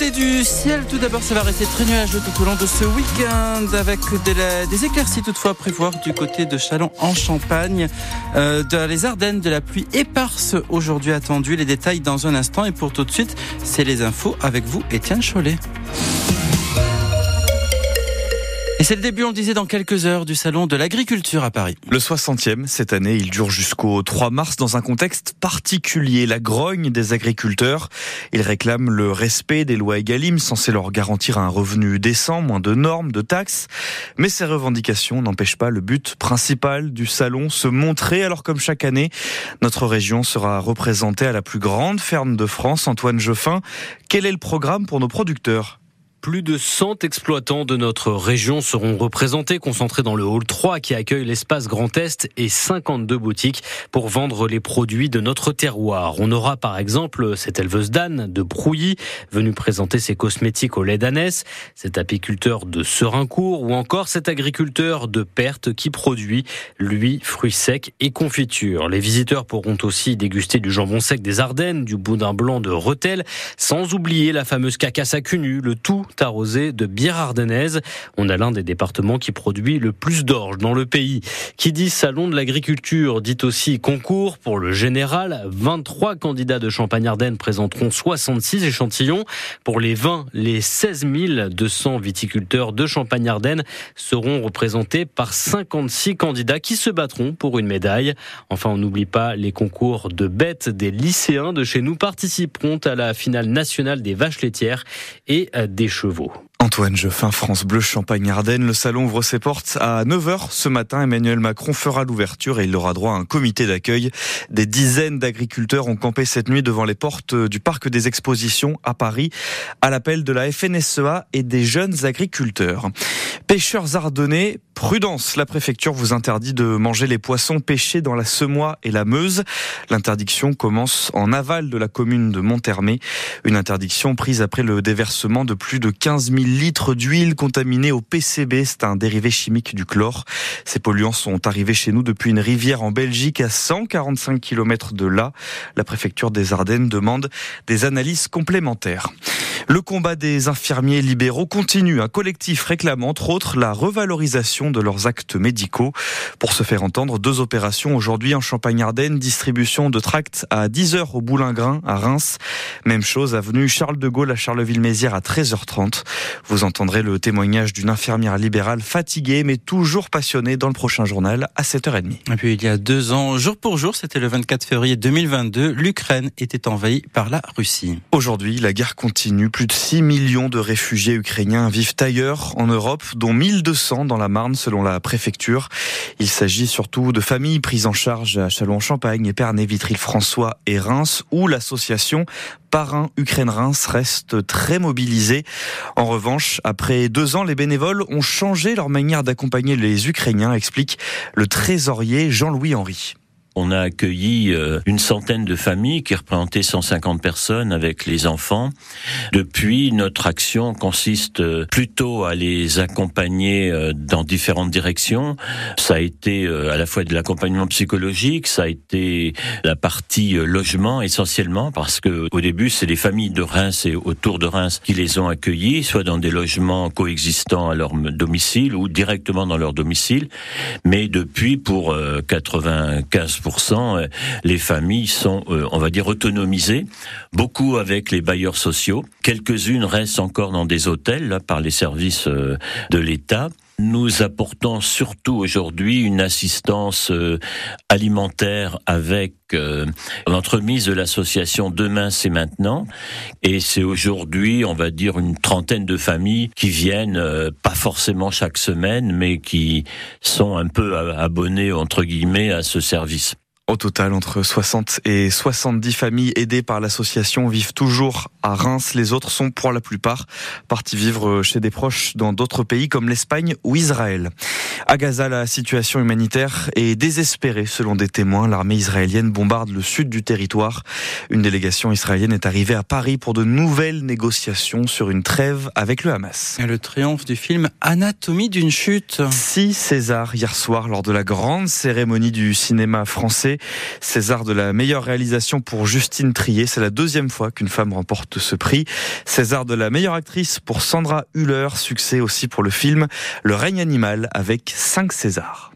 côté du ciel, tout d'abord, ça va rester très nuageux tout au long de ce week-end avec des éclaircies toutefois à prévoir du côté de Chalon en Champagne. Euh, dans les Ardennes, de la pluie éparse aujourd'hui attendue. Les détails dans un instant. Et pour tout de suite, c'est les infos avec vous, Étienne Chollet. Et c'est le début, on disait, dans quelques heures du Salon de l'Agriculture à Paris. Le 60e, cette année, il dure jusqu'au 3 mars dans un contexte particulier, la grogne des agriculteurs. Ils réclament le respect des lois Egalim, censées leur garantir un revenu décent, moins de normes, de taxes. Mais ces revendications n'empêchent pas le but principal du Salon, se montrer. Alors comme chaque année, notre région sera représentée à la plus grande ferme de France, Antoine Geoffin. Quel est le programme pour nos producteurs? Plus de 100 exploitants de notre région seront représentés, concentrés dans le hall 3 qui accueille l'espace Grand Est et 52 boutiques pour vendre les produits de notre terroir. On aura par exemple cette éleveuse d'âne de Brouilly venue présenter ses cosmétiques au lait d'ânesse, cet apiculteur de Serincourt ou encore cet agriculteur de Perte qui produit, lui, fruits secs et confitures. Les visiteurs pourront aussi déguster du jambon sec des Ardennes, du boudin blanc de Rethel, sans oublier la fameuse cacasse à cunu, le tout de bière ardennaise. On a l'un des départements qui produit le plus d'orge dans le pays. Qui dit salon de l'agriculture dit aussi concours pour le général. 23 candidats de Champagne-Ardenne présenteront 66 échantillons. Pour les 20, les 16 200 viticulteurs de Champagne-Ardenne seront représentés par 56 candidats qui se battront pour une médaille. Enfin, on n'oublie pas les concours de bêtes des lycéens de chez nous participeront à la finale nationale des vaches laitières et des Antoine Jeffin, France Bleu, Champagne-Ardenne. Le salon ouvre ses portes à 9h ce matin. Emmanuel Macron fera l'ouverture et il aura droit à un comité d'accueil. Des dizaines d'agriculteurs ont campé cette nuit devant les portes du parc des expositions à Paris à l'appel de la FNSEA et des jeunes agriculteurs. Pêcheurs ardennais, prudence. La préfecture vous interdit de manger les poissons pêchés dans la Semois et la Meuse. L'interdiction commence en aval de la commune de Monthermé. Une interdiction prise après le déversement de plus de 15 000 litres d'huile contaminée au PCB. C'est un dérivé chimique du chlore. Ces polluants sont arrivés chez nous depuis une rivière en Belgique à 145 km de là. La préfecture des Ardennes demande des analyses complémentaires. Le combat des infirmiers libéraux continue. Un collectif réclame entre autres la revalorisation de leurs actes médicaux. Pour se faire entendre, deux opérations aujourd'hui en Champagne-Ardenne, distribution de tracts à 10h au Boulingrin à Reims. Même chose, avenue Charles de Gaulle à Charleville-Mézières à 13h30. Vous entendrez le témoignage d'une infirmière libérale fatiguée mais toujours passionnée dans le prochain journal à 7h30. Et puis il y a deux ans, jour pour jour, c'était le 24 février 2022, l'Ukraine était envahie par la Russie. Aujourd'hui, la guerre continue plus de 6 millions de réfugiés ukrainiens vivent ailleurs en Europe, dont 1200 dans la Marne selon la préfecture. Il s'agit surtout de familles prises en charge à Châlons-en-Champagne, Épernay, Vitry-François et Reims, où l'association Parrain Ukraine-Reims reste très mobilisée. En revanche, après deux ans, les bénévoles ont changé leur manière d'accompagner les Ukrainiens, explique le trésorier Jean-Louis Henry. On a accueilli euh, une centaine de familles qui représentaient 150 personnes avec les enfants. Depuis, notre action consiste euh, plutôt à les accompagner euh, dans différentes directions. Ça a été à la fois de l'accompagnement psychologique, ça a été la partie logement essentiellement parce que au début, c'est les familles de Reims et autour de Reims qui les ont accueillis, soit dans des logements coexistants à leur domicile ou directement dans leur domicile. Mais depuis, pour 95 euh, les familles sont, euh, on va dire, autonomisées, beaucoup avec les bailleurs sociaux. Quelques-unes restent encore dans des hôtels là, par les services euh, de l'État. Nous apportons surtout aujourd'hui une assistance alimentaire avec l'entremise de l'association Demain c'est maintenant. Et c'est aujourd'hui, on va dire, une trentaine de familles qui viennent, pas forcément chaque semaine, mais qui sont un peu abonnées, entre guillemets, à ce service. Au total, entre 60 et 70 familles aidées par l'association vivent toujours à Reims. Les autres sont pour la plupart partis vivre chez des proches dans d'autres pays comme l'Espagne ou Israël. À Gaza, la situation humanitaire est désespérée selon des témoins. L'armée israélienne bombarde le sud du territoire. Une délégation israélienne est arrivée à Paris pour de nouvelles négociations sur une trêve avec le Hamas. Et le triomphe du film Anatomie d'une chute. Six César hier soir lors de la grande cérémonie du cinéma français. César de la meilleure réalisation pour Justine Trier. C'est la deuxième fois qu'une femme remporte ce prix. César de la meilleure actrice pour Sandra Hüller. Succès aussi pour le film Le règne animal avec 5 Césars.